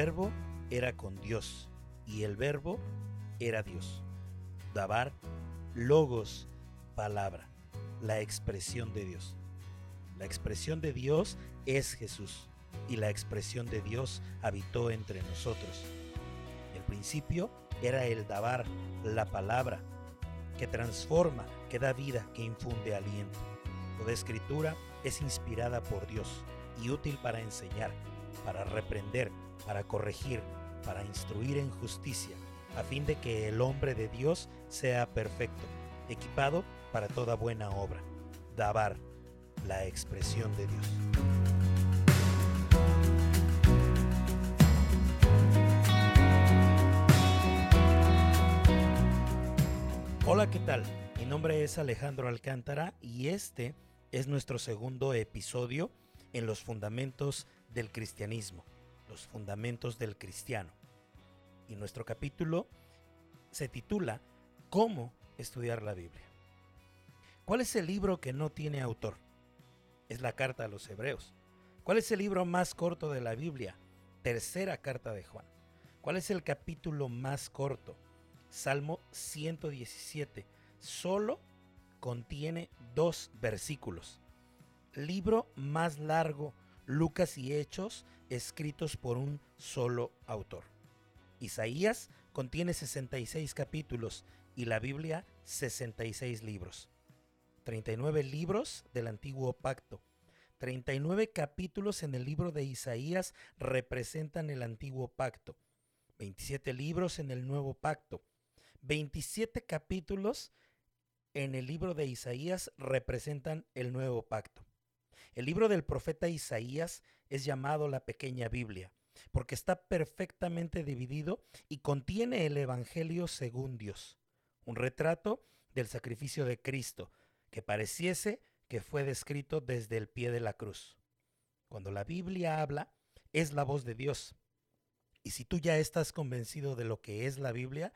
verbo era con Dios, y el verbo era Dios. Dabar, logos, palabra, la expresión de Dios. La expresión de Dios es Jesús, y la expresión de Dios habitó entre nosotros. El principio era el Dabar, la palabra, que transforma, que da vida, que infunde aliento. Toda escritura es inspirada por Dios y útil para enseñar, para reprender, para corregir, para instruir en justicia, a fin de que el hombre de Dios sea perfecto, equipado para toda buena obra. Dabar, la expresión de Dios. Hola, ¿qué tal? Mi nombre es Alejandro Alcántara y este es nuestro segundo episodio en los fundamentos del cristianismo, los fundamentos del cristiano. Y nuestro capítulo se titula ¿Cómo estudiar la Biblia? ¿Cuál es el libro que no tiene autor? Es la carta a los hebreos. ¿Cuál es el libro más corto de la Biblia? Tercera carta de Juan. ¿Cuál es el capítulo más corto? Salmo 117. Solo contiene dos versículos. Libro más largo, Lucas y Hechos, escritos por un solo autor. Isaías contiene 66 capítulos y la Biblia 66 libros. 39 libros del antiguo pacto. 39 capítulos en el libro de Isaías representan el antiguo pacto. 27 libros en el nuevo pacto. 27 capítulos en el libro de Isaías representan el nuevo pacto. El libro del profeta Isaías es llamado la pequeña Biblia, porque está perfectamente dividido y contiene el Evangelio según Dios, un retrato del sacrificio de Cristo, que pareciese que fue descrito desde el pie de la cruz. Cuando la Biblia habla, es la voz de Dios. Y si tú ya estás convencido de lo que es la Biblia,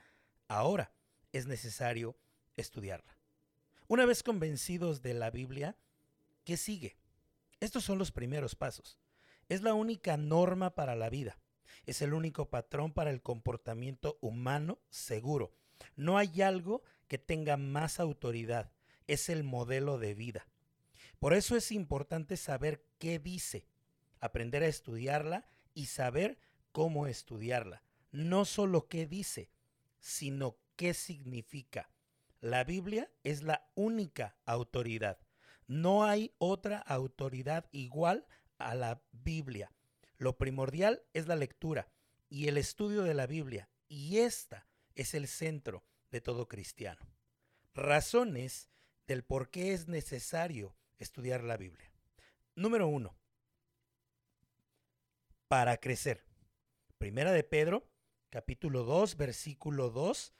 ahora es necesario estudiarla. Una vez convencidos de la Biblia, ¿qué sigue? Estos son los primeros pasos. Es la única norma para la vida. Es el único patrón para el comportamiento humano seguro. No hay algo que tenga más autoridad. Es el modelo de vida. Por eso es importante saber qué dice, aprender a estudiarla y saber cómo estudiarla. No solo qué dice, sino qué significa. La Biblia es la única autoridad. No hay otra autoridad igual a la Biblia. Lo primordial es la lectura y el estudio de la Biblia, y esta es el centro de todo cristiano. Razones del por qué es necesario estudiar la Biblia. Número uno, para crecer. Primera de Pedro, capítulo 2, versículo 2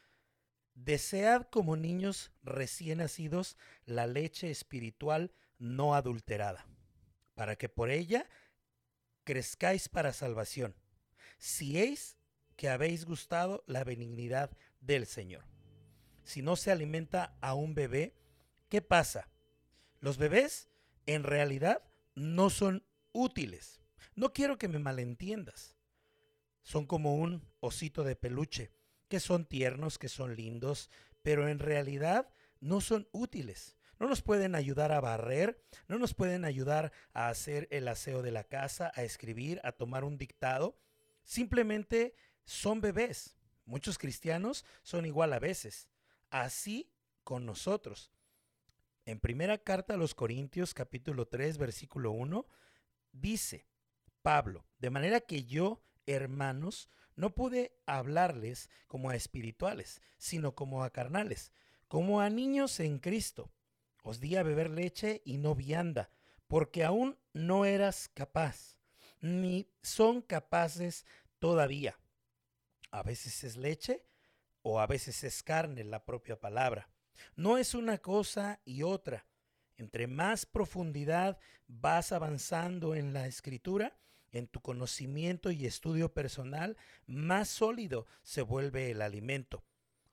Desead como niños recién nacidos la leche espiritual no adulterada, para que por ella crezcáis para salvación, si es que habéis gustado la benignidad del Señor. Si no se alimenta a un bebé, ¿qué pasa? Los bebés en realidad no son útiles. No quiero que me malentiendas. Son como un osito de peluche que son tiernos, que son lindos, pero en realidad no son útiles. No nos pueden ayudar a barrer, no nos pueden ayudar a hacer el aseo de la casa, a escribir, a tomar un dictado. Simplemente son bebés. Muchos cristianos son igual a veces. Así con nosotros. En primera carta a los Corintios capítulo 3 versículo 1 dice Pablo, de manera que yo, hermanos, no pude hablarles como a espirituales, sino como a carnales, como a niños en Cristo. Os di a beber leche y no vianda, porque aún no eras capaz, ni son capaces todavía. A veces es leche o a veces es carne la propia palabra. No es una cosa y otra. Entre más profundidad vas avanzando en la escritura, en tu conocimiento y estudio personal, más sólido se vuelve el alimento.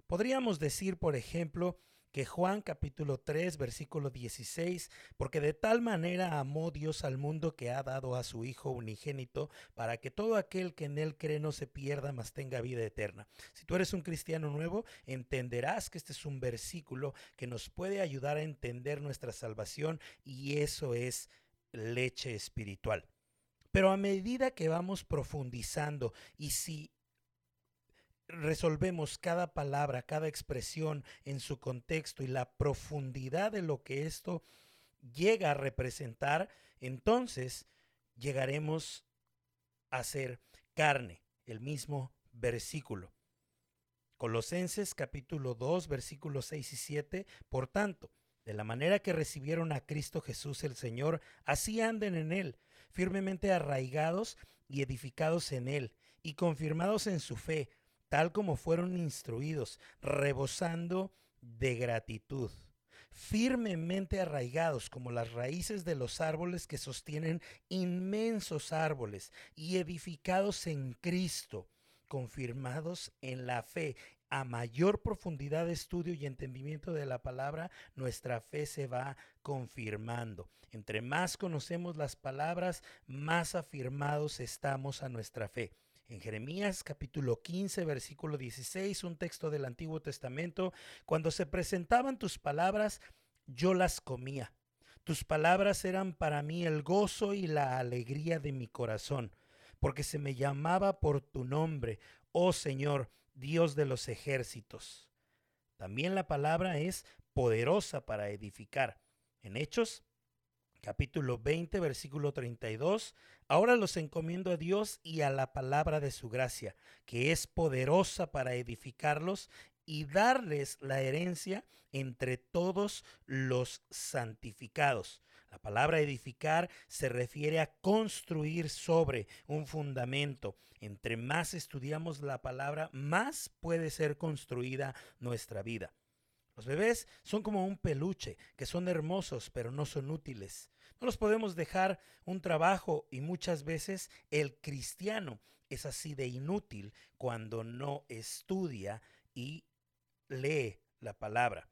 Podríamos decir, por ejemplo, que Juan capítulo 3 versículo 16, porque de tal manera amó Dios al mundo que ha dado a su Hijo unigénito para que todo aquel que en él cree no se pierda, mas tenga vida eterna. Si tú eres un cristiano nuevo, entenderás que este es un versículo que nos puede ayudar a entender nuestra salvación y eso es leche espiritual. Pero a medida que vamos profundizando y si resolvemos cada palabra, cada expresión en su contexto y la profundidad de lo que esto llega a representar, entonces llegaremos a ser carne, el mismo versículo. Colosenses capítulo 2 versículos 6 y 7, por tanto, de la manera que recibieron a Cristo Jesús el Señor, así anden en Él, firmemente arraigados y edificados en Él, y confirmados en su fe, tal como fueron instruidos, rebosando de gratitud, firmemente arraigados como las raíces de los árboles que sostienen inmensos árboles, y edificados en Cristo, confirmados en la fe. A mayor profundidad de estudio y entendimiento de la palabra, nuestra fe se va confirmando. Entre más conocemos las palabras, más afirmados estamos a nuestra fe. En Jeremías capítulo 15, versículo 16, un texto del Antiguo Testamento, cuando se presentaban tus palabras, yo las comía. Tus palabras eran para mí el gozo y la alegría de mi corazón, porque se me llamaba por tu nombre, oh Señor, Dios de los ejércitos. También la palabra es poderosa para edificar. En Hechos capítulo 20, versículo 32. Ahora los encomiendo a Dios y a la palabra de su gracia, que es poderosa para edificarlos y darles la herencia entre todos los santificados. La palabra edificar se refiere a construir sobre un fundamento. Entre más estudiamos la palabra, más puede ser construida nuestra vida. Los bebés son como un peluche, que son hermosos, pero no son útiles. No los podemos dejar un trabajo y muchas veces el cristiano es así de inútil cuando no estudia y lee la palabra.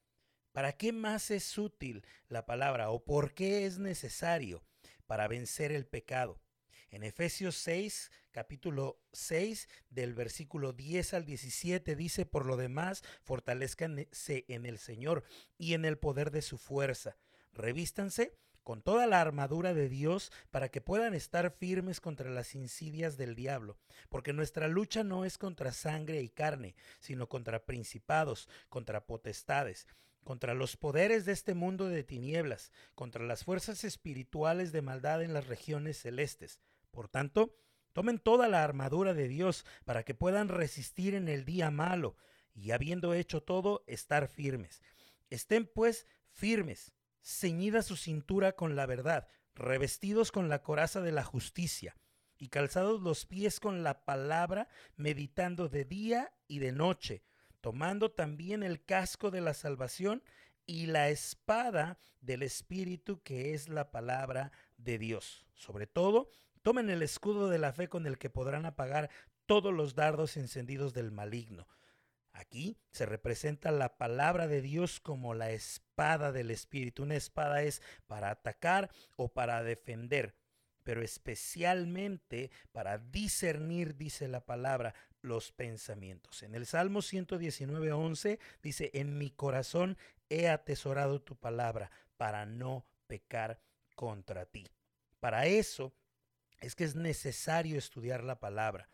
¿Para qué más es útil la palabra o por qué es necesario para vencer el pecado? En Efesios 6, capítulo 6, del versículo 10 al 17, dice, por lo demás, fortalezcanse en el Señor y en el poder de su fuerza. Revístanse con toda la armadura de Dios para que puedan estar firmes contra las insidias del diablo, porque nuestra lucha no es contra sangre y carne, sino contra principados, contra potestades contra los poderes de este mundo de tinieblas, contra las fuerzas espirituales de maldad en las regiones celestes. Por tanto, tomen toda la armadura de Dios para que puedan resistir en el día malo y habiendo hecho todo, estar firmes. Estén pues firmes, ceñida su cintura con la verdad, revestidos con la coraza de la justicia y calzados los pies con la palabra, meditando de día y de noche, tomando también el casco de la salvación y la espada del Espíritu que es la palabra de Dios. Sobre todo, Tomen el escudo de la fe con el que podrán apagar todos los dardos encendidos del maligno. Aquí se representa la palabra de Dios como la espada del Espíritu. Una espada es para atacar o para defender, pero especialmente para discernir, dice la palabra, los pensamientos. En el Salmo 119, 11 dice, en mi corazón he atesorado tu palabra para no pecar contra ti. Para eso es que es necesario estudiar la palabra.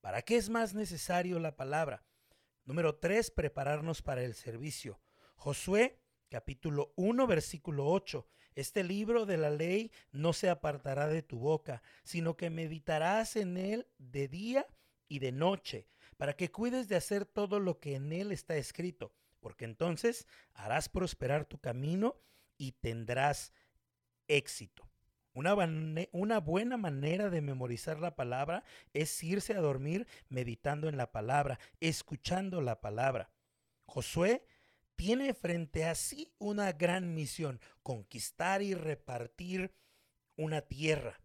¿Para qué es más necesario la palabra? Número tres, prepararnos para el servicio. Josué capítulo 1 versículo 8. Este libro de la ley no se apartará de tu boca, sino que meditarás en él de día y de noche, para que cuides de hacer todo lo que en él está escrito, porque entonces harás prosperar tu camino y tendrás éxito. Una, una, buena manera de memorizar la palabra es irse a dormir meditando en la palabra, escuchando la palabra. Josué tiene frente a sí una gran misión, conquistar y repartir una tierra.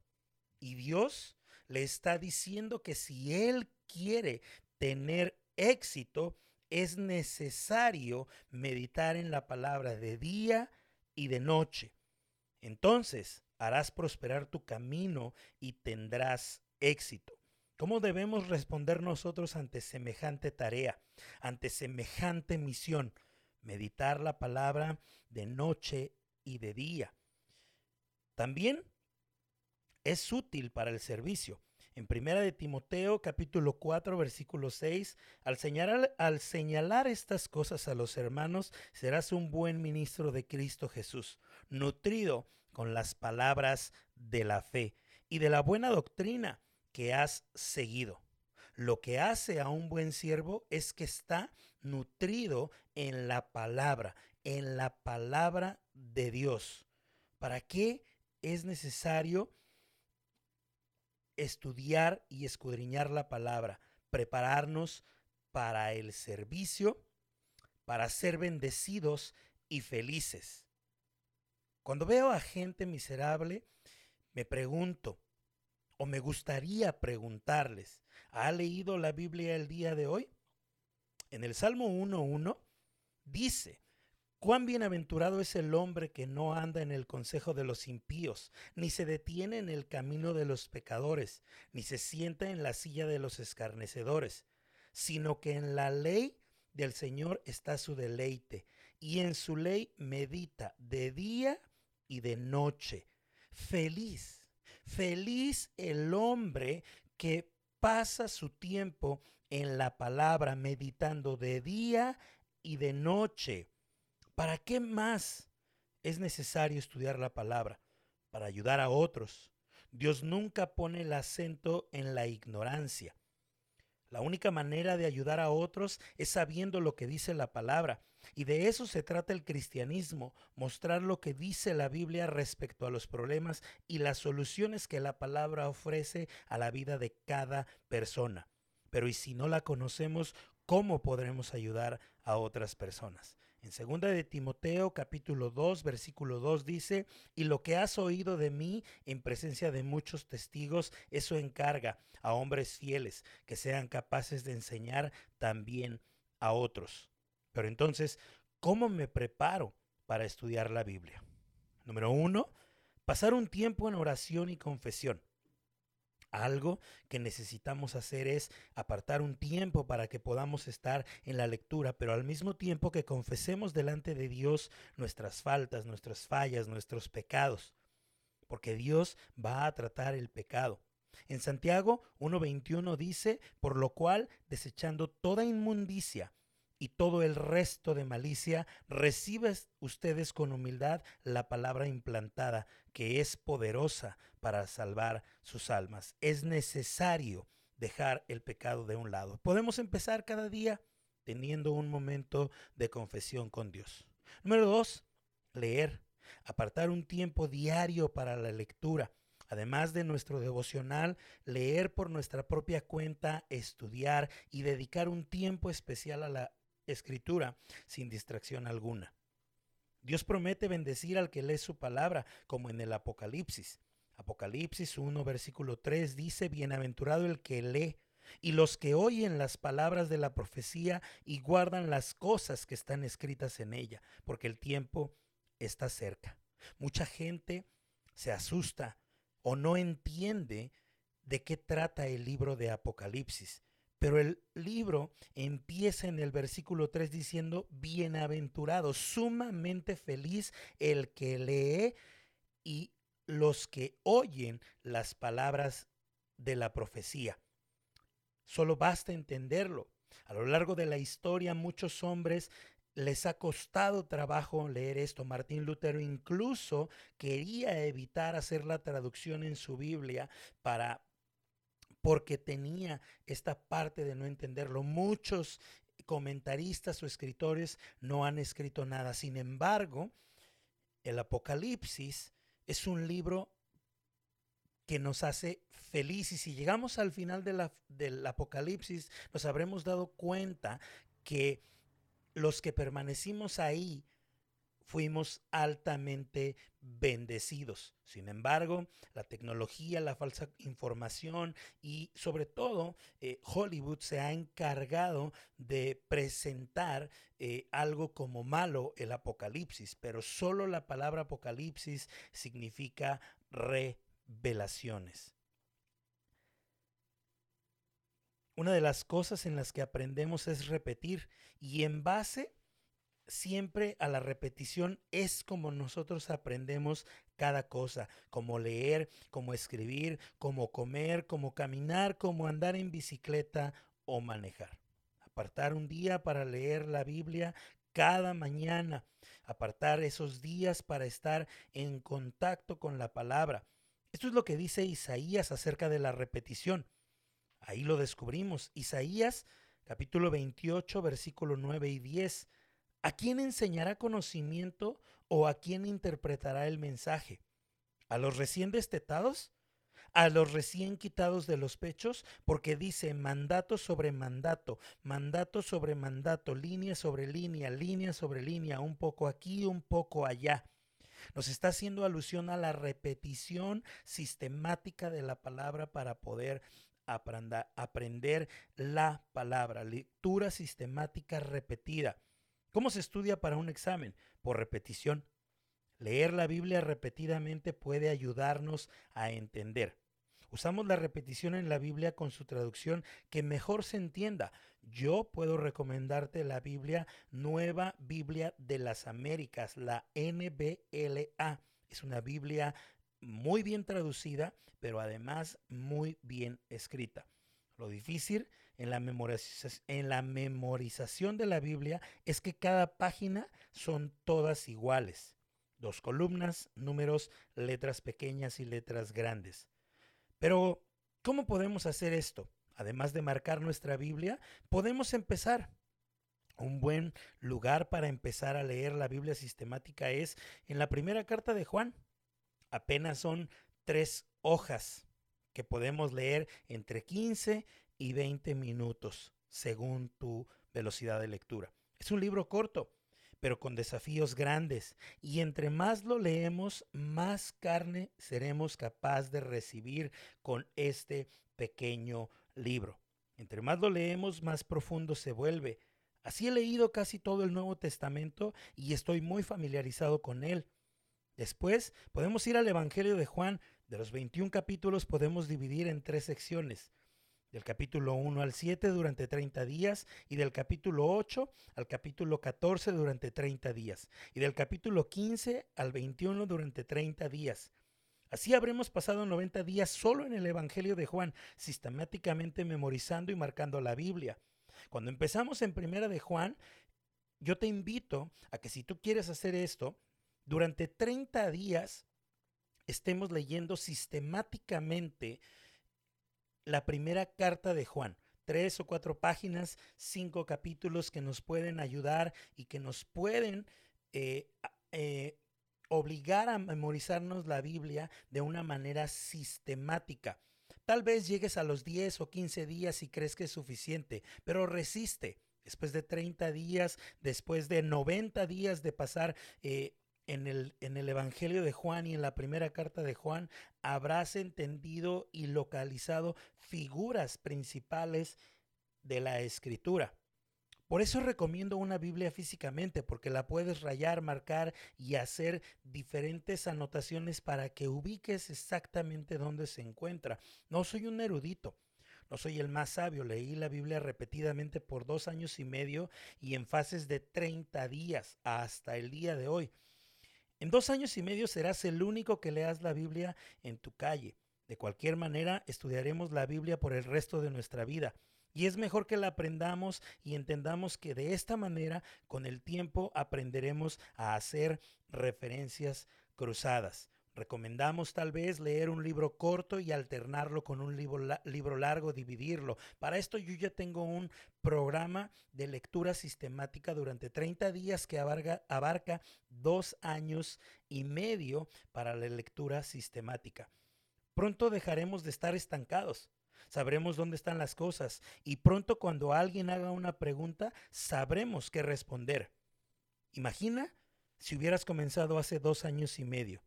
Y Dios le está diciendo que si él quiere tener éxito, es necesario meditar en la palabra de día y de noche. Entonces harás prosperar tu camino y tendrás éxito. ¿Cómo debemos responder nosotros ante semejante tarea, ante semejante misión? Meditar la palabra de noche y de día. También es útil para el servicio. En primera de Timoteo capítulo 4 versículo 6, al señalar, al señalar estas cosas a los hermanos, serás un buen ministro de Cristo Jesús, nutrido con las palabras de la fe y de la buena doctrina que has seguido. Lo que hace a un buen siervo es que está nutrido en la palabra, en la palabra de Dios. ¿Para qué es necesario estudiar y escudriñar la palabra, prepararnos para el servicio, para ser bendecidos y felices. Cuando veo a gente miserable, me pregunto, o me gustaría preguntarles, ¿ha leído la Biblia el día de hoy? En el Salmo 1.1 dice, Cuán bienaventurado es el hombre que no anda en el consejo de los impíos, ni se detiene en el camino de los pecadores, ni se sienta en la silla de los escarnecedores, sino que en la ley del Señor está su deleite, y en su ley medita de día y de noche. Feliz, feliz el hombre que pasa su tiempo en la palabra, meditando de día y de noche. ¿Para qué más es necesario estudiar la palabra? Para ayudar a otros. Dios nunca pone el acento en la ignorancia. La única manera de ayudar a otros es sabiendo lo que dice la palabra. Y de eso se trata el cristianismo, mostrar lo que dice la Biblia respecto a los problemas y las soluciones que la palabra ofrece a la vida de cada persona. Pero ¿y si no la conocemos, cómo podremos ayudar a otras personas? En segunda de Timoteo capítulo 2 versículo 2 dice, y lo que has oído de mí en presencia de muchos testigos, eso encarga a hombres fieles que sean capaces de enseñar también a otros. Pero entonces, ¿cómo me preparo para estudiar la Biblia? Número uno, pasar un tiempo en oración y confesión. Algo que necesitamos hacer es apartar un tiempo para que podamos estar en la lectura, pero al mismo tiempo que confesemos delante de Dios nuestras faltas, nuestras fallas, nuestros pecados, porque Dios va a tratar el pecado. En Santiago 1.21 dice, por lo cual, desechando toda inmundicia, y todo el resto de malicia, recibes ustedes con humildad la palabra implantada, que es poderosa para salvar sus almas. Es necesario dejar el pecado de un lado. Podemos empezar cada día teniendo un momento de confesión con Dios. Número dos, leer. Apartar un tiempo diario para la lectura. Además de nuestro devocional, leer por nuestra propia cuenta, estudiar y dedicar un tiempo especial a la escritura sin distracción alguna. Dios promete bendecir al que lee su palabra, como en el Apocalipsis. Apocalipsis 1, versículo 3 dice, Bienaventurado el que lee y los que oyen las palabras de la profecía y guardan las cosas que están escritas en ella, porque el tiempo está cerca. Mucha gente se asusta o no entiende de qué trata el libro de Apocalipsis. Pero el libro empieza en el versículo 3 diciendo, bienaventurado, sumamente feliz el que lee y los que oyen las palabras de la profecía. Solo basta entenderlo. A lo largo de la historia muchos hombres les ha costado trabajo leer esto. Martín Lutero incluso quería evitar hacer la traducción en su Biblia para porque tenía esta parte de no entenderlo. Muchos comentaristas o escritores no han escrito nada. Sin embargo, el Apocalipsis es un libro que nos hace feliz. Y si llegamos al final del Apocalipsis, nos habremos dado cuenta que los que permanecimos ahí fuimos altamente bendecidos. Sin embargo, la tecnología, la falsa información y sobre todo eh, Hollywood se ha encargado de presentar eh, algo como malo el apocalipsis, pero solo la palabra apocalipsis significa revelaciones. Una de las cosas en las que aprendemos es repetir y en base siempre a la repetición es como nosotros aprendemos cada cosa, como leer, como escribir, como comer, como caminar, como andar en bicicleta o manejar. Apartar un día para leer la Biblia cada mañana, apartar esos días para estar en contacto con la palabra. Esto es lo que dice Isaías acerca de la repetición. Ahí lo descubrimos. Isaías capítulo 28, versículo 9 y 10. ¿A quién enseñará conocimiento o a quién interpretará el mensaje? ¿A los recién destetados? ¿A los recién quitados de los pechos? Porque dice mandato sobre mandato, mandato sobre mandato, línea sobre línea, línea sobre línea, un poco aquí, un poco allá. Nos está haciendo alusión a la repetición sistemática de la palabra para poder aprender la palabra, lectura sistemática repetida. ¿Cómo se estudia para un examen? Por repetición. Leer la Biblia repetidamente puede ayudarnos a entender. Usamos la repetición en la Biblia con su traducción que mejor se entienda. Yo puedo recomendarte la Biblia Nueva Biblia de las Américas, la NBLA. Es una Biblia muy bien traducida, pero además muy bien escrita. Lo difícil en la, memorización de la Biblia es que cada página son todas iguales. Dos columnas, números, letras pequeñas y letras grandes. Pero, ¿cómo podemos hacer esto? Además de marcar nuestra Biblia, podemos empezar. Un buen lugar para empezar a leer la Biblia sistemática es en la primera carta de Juan, apenas son tres hojas que podemos leer entre 15 y 20 minutos según tu velocidad de lectura. Es un libro corto, pero con desafíos grandes. Y entre más lo leemos, más carne seremos capaz de recibir con este pequeño libro. Entre más lo leemos, más profundo se vuelve. Así he leído casi todo el Nuevo Testamento y estoy muy familiarizado con él. Después podemos ir al Evangelio de Juan. De los 21 capítulos podemos dividir en tres secciones. Del capítulo 1 al 7 durante 30 días y del capítulo 8 al capítulo 14 durante 30 días y del capítulo 15 al 21 durante 30 días. Así habremos pasado 90 días solo en el Evangelio de Juan, sistemáticamente memorizando y marcando la Biblia. Cuando empezamos en Primera de Juan, yo te invito a que si tú quieres hacer esto, durante 30 días estemos leyendo sistemáticamente la primera carta de Juan. Tres o cuatro páginas, cinco capítulos que nos pueden ayudar y que nos pueden eh, eh, obligar a memorizarnos la Biblia de una manera sistemática. Tal vez llegues a los 10 o 15 días y crees que es suficiente, pero resiste. Después de 30 días, después de 90 días de pasar eh, en el, en el Evangelio de Juan y en la primera carta de Juan, habrás entendido y localizado figuras principales de la escritura. Por eso recomiendo una Biblia físicamente, porque la puedes rayar, marcar y hacer diferentes anotaciones para que ubiques exactamente dónde se encuentra. No soy un erudito, no soy el más sabio, leí la Biblia repetidamente por dos años y medio y en fases de 30 días hasta el día de hoy. En dos años y medio serás el único que leas la Biblia en tu calle. De cualquier manera, estudiaremos la Biblia por el resto de nuestra vida. Y es mejor que la aprendamos y entendamos que de esta manera, con el tiempo, aprenderemos a hacer referencias cruzadas. Recomendamos tal vez leer un libro corto y alternarlo con un libro, libro, largo, dividirlo. Para esto yo ya tengo un programa de lectura sistemática durante 30 días que abarca, abarca dos años y medio para la lectura sistemática. Pronto dejaremos de estar estancados. Sabremos dónde están las cosas y pronto cuando alguien haga una pregunta sabremos qué responder. Imagina si hubieras comenzado hace dos años y medio.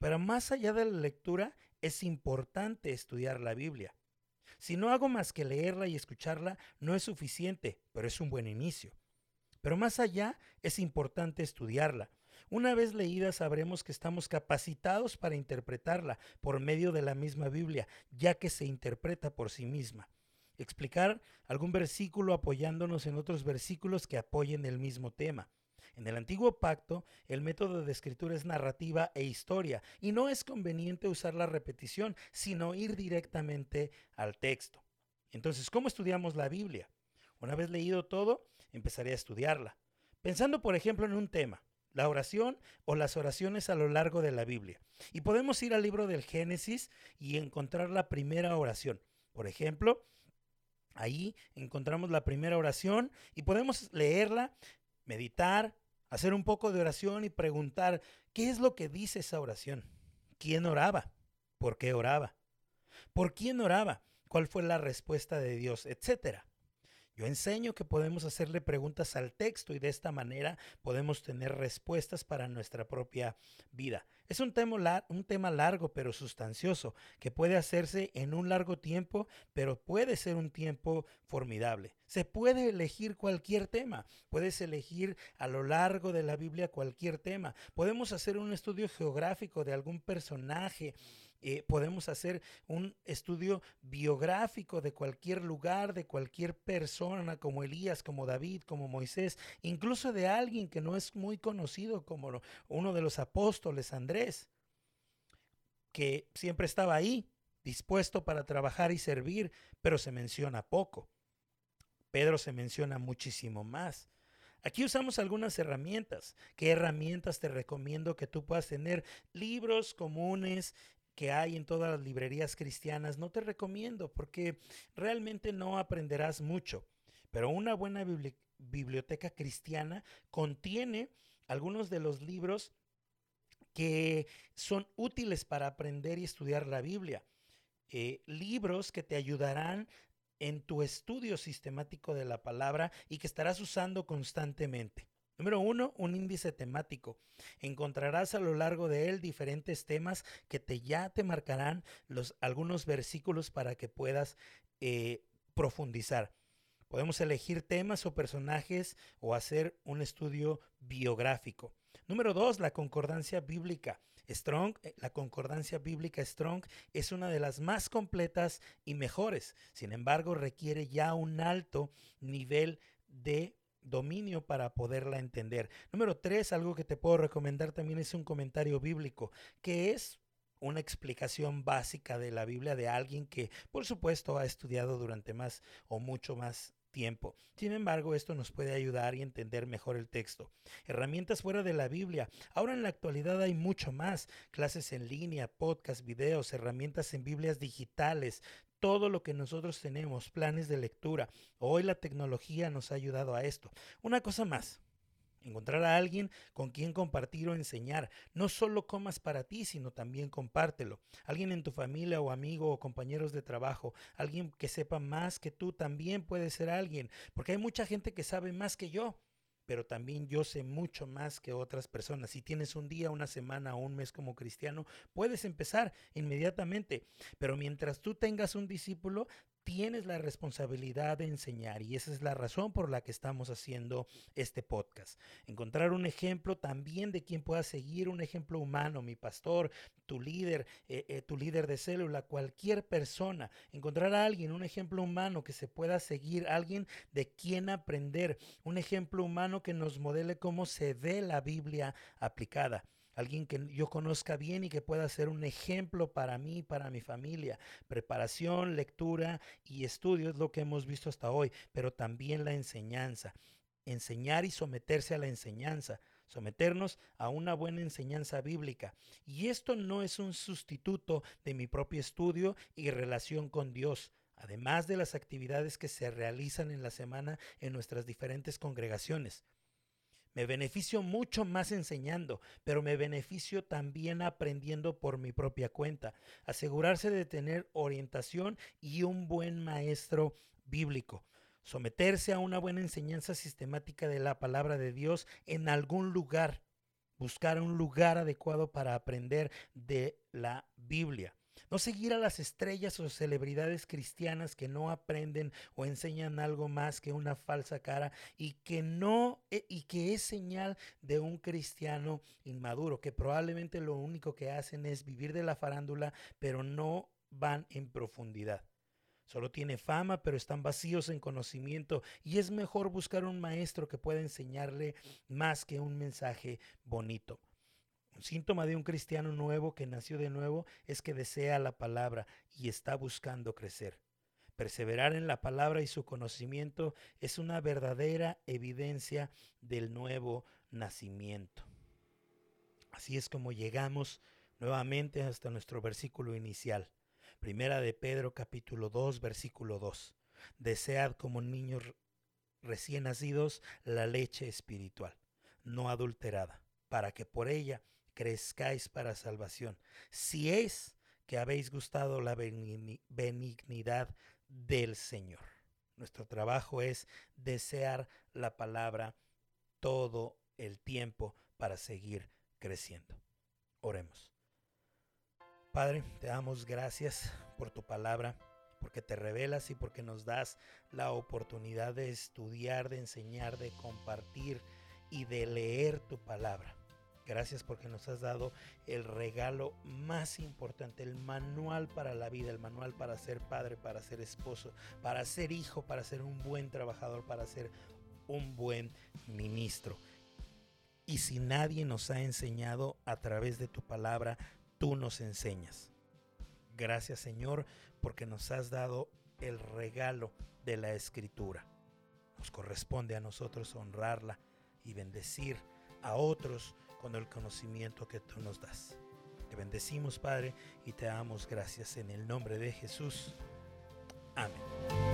Pero más allá de la lectura, es importante estudiar la Biblia. Si no hago más que leerla y escucharla, no es suficiente, pero es un buen inicio. Pero más allá, es importante estudiarla. Una vez leída sabremos que estamos capacitados para interpretarla por medio de la misma Biblia, ya que se interpreta por sí misma. Explicar algún versículo apoyándonos en otros versículos que apoyen el mismo tema. En el antiguo pacto, el método de escritura es narrativa e historia, y no es conveniente usar la repetición, sino ir directamente al texto. Entonces, ¿cómo estudiamos la Biblia? Una vez leído todo, empezaré a estudiarla. Pensando, por ejemplo, en un tema, la oración o las oraciones a lo largo de la Biblia. Y podemos ir al libro del Génesis y encontrar la primera oración. Por ejemplo, ahí encontramos la primera oración y podemos leerla, meditar, hacer un poco de oración y preguntar, ¿qué es lo que dice esa oración? ¿Quién oraba? ¿Por qué oraba? ¿Por quién oraba? ¿Cuál fue la respuesta de Dios? Etcétera. Yo enseño que podemos hacerle preguntas al texto y de esta manera podemos tener respuestas para nuestra propia vida. Es un tema, un tema largo pero sustancioso que puede hacerse en un largo tiempo, pero puede ser un tiempo formidable. Se puede elegir cualquier tema. Puedes elegir a lo largo de la Biblia cualquier tema. Podemos hacer un estudio geográfico de algún personaje eh, podemos hacer un estudio biográfico de cualquier lugar, de cualquier persona, como Elías, como David, como Moisés, incluso de alguien que no es muy conocido como uno de los apóstoles, Andrés, que siempre estaba ahí, dispuesto para trabajar y servir, pero se menciona poco. Pedro se menciona muchísimo más. Aquí usamos algunas herramientas. ¿Qué herramientas te recomiendo que tú puedas tener? Libros comunes, que hay en todas las librerías cristianas, no te recomiendo porque realmente no aprenderás mucho. Pero una buena biblioteca cristiana contiene algunos de los libros que son útiles para aprender y estudiar la Biblia. Eh, libros que te ayudarán en tu estudio sistemático de la palabra y que estarás usando constantemente. Número uno, un índice temático. Encontrarás a lo largo de él diferentes temas que te ya te marcarán los, algunos versículos para que puedas eh, profundizar. Podemos elegir temas o personajes o hacer un estudio biográfico. Número dos, la concordancia bíblica. Strong, eh, la concordancia bíblica Strong es una de las más completas y mejores. Sin embargo, requiere ya un alto nivel de dominio para poderla entender. Número tres, algo que te puedo recomendar también es un comentario bíblico, que es una explicación básica de la Biblia de alguien que, por supuesto, ha estudiado durante más o mucho más tiempo. Sin embargo, esto nos puede ayudar y entender mejor el texto. Herramientas fuera de la Biblia. Ahora en la actualidad hay mucho más. Clases en línea, podcasts, videos, herramientas en Biblias digitales, todo lo que nosotros tenemos, planes de lectura. Hoy la tecnología nos ha ayudado a esto. Una cosa más. Encontrar a alguien con quien compartir o enseñar. No solo comas para ti, sino también compártelo. Alguien en tu familia o amigo o compañeros de trabajo. Alguien que sepa más que tú también puede ser alguien. Porque hay mucha gente que sabe más que yo pero también yo sé mucho más que otras personas. Si tienes un día, una semana o un mes como cristiano, puedes empezar inmediatamente. Pero mientras tú tengas un discípulo, tienes la responsabilidad de enseñar y esa es la razón por la que estamos haciendo este podcast. Encontrar un ejemplo también de quien pueda seguir, un ejemplo humano, mi pastor, tu líder, eh, eh, tu líder de célula, cualquier persona. Encontrar a alguien, un ejemplo humano que se pueda seguir, alguien de quien aprender, un ejemplo humano que nos modele cómo se ve la Biblia aplicada alguien que yo conozca bien y que pueda ser un ejemplo para mí, para mi familia. Preparación, lectura y estudio es lo que hemos visto hasta hoy, pero también la enseñanza. Enseñar y someterse a la enseñanza someternos a una buena enseñanza bíblica. Y esto no es un sustituto de mi propio estudio y relación con Dios, además de las actividades que se realizan en la semana en nuestras diferentes congregaciones. Me beneficio mucho más enseñando, pero me beneficio también aprendiendo por mi propia cuenta. Asegurarse de tener orientación y un buen maestro bíblico. Someterse a una buena enseñanza sistemática de la palabra de Dios en algún lugar buscar un lugar adecuado para aprender de la Biblia. No seguir a las estrellas o celebridades cristianas que no aprenden o enseñan algo más que una falsa cara y que no e, y que es señal de un cristiano inmaduro, que probablemente lo único que hacen es vivir de la farándula, pero no van en profundidad. Solo tiene fama, pero están vacíos en conocimiento y es mejor buscar un maestro que pueda enseñarle más que un mensaje bonito. Síntoma de un cristiano nuevo que nació de nuevo es que desea la palabra y está buscando crecer. Perseverar en la palabra y su conocimiento es una verdadera evidencia del nuevo nacimiento. Así es como llegamos nuevamente hasta nuestro versículo inicial. Primera de Pedro capítulo 2 versículo 2. Desead como niños recién nacidos la leche espiritual, no adulterada, para que por ella crezcáis para salvación. Si es que habéis gustado la benignidad del Señor. Nuestro trabajo es desear la palabra todo el tiempo para seguir creciendo. Oremos. Padre, te damos gracias por tu palabra, porque te revelas y porque nos das la oportunidad de estudiar, de enseñar, de compartir y de leer tu palabra. Gracias porque nos has dado el regalo más importante, el manual para la vida, el manual para ser padre, para ser esposo, para ser hijo, para ser un buen trabajador, para ser un buen ministro. Y si nadie nos ha enseñado a través de tu palabra, tú nos enseñas. Gracias Señor porque nos has dado el regalo de la escritura. Nos corresponde a nosotros honrarla y bendecir a otros con el conocimiento que tú nos das. Te bendecimos, Padre, y te damos gracias en el nombre de Jesús. Amén.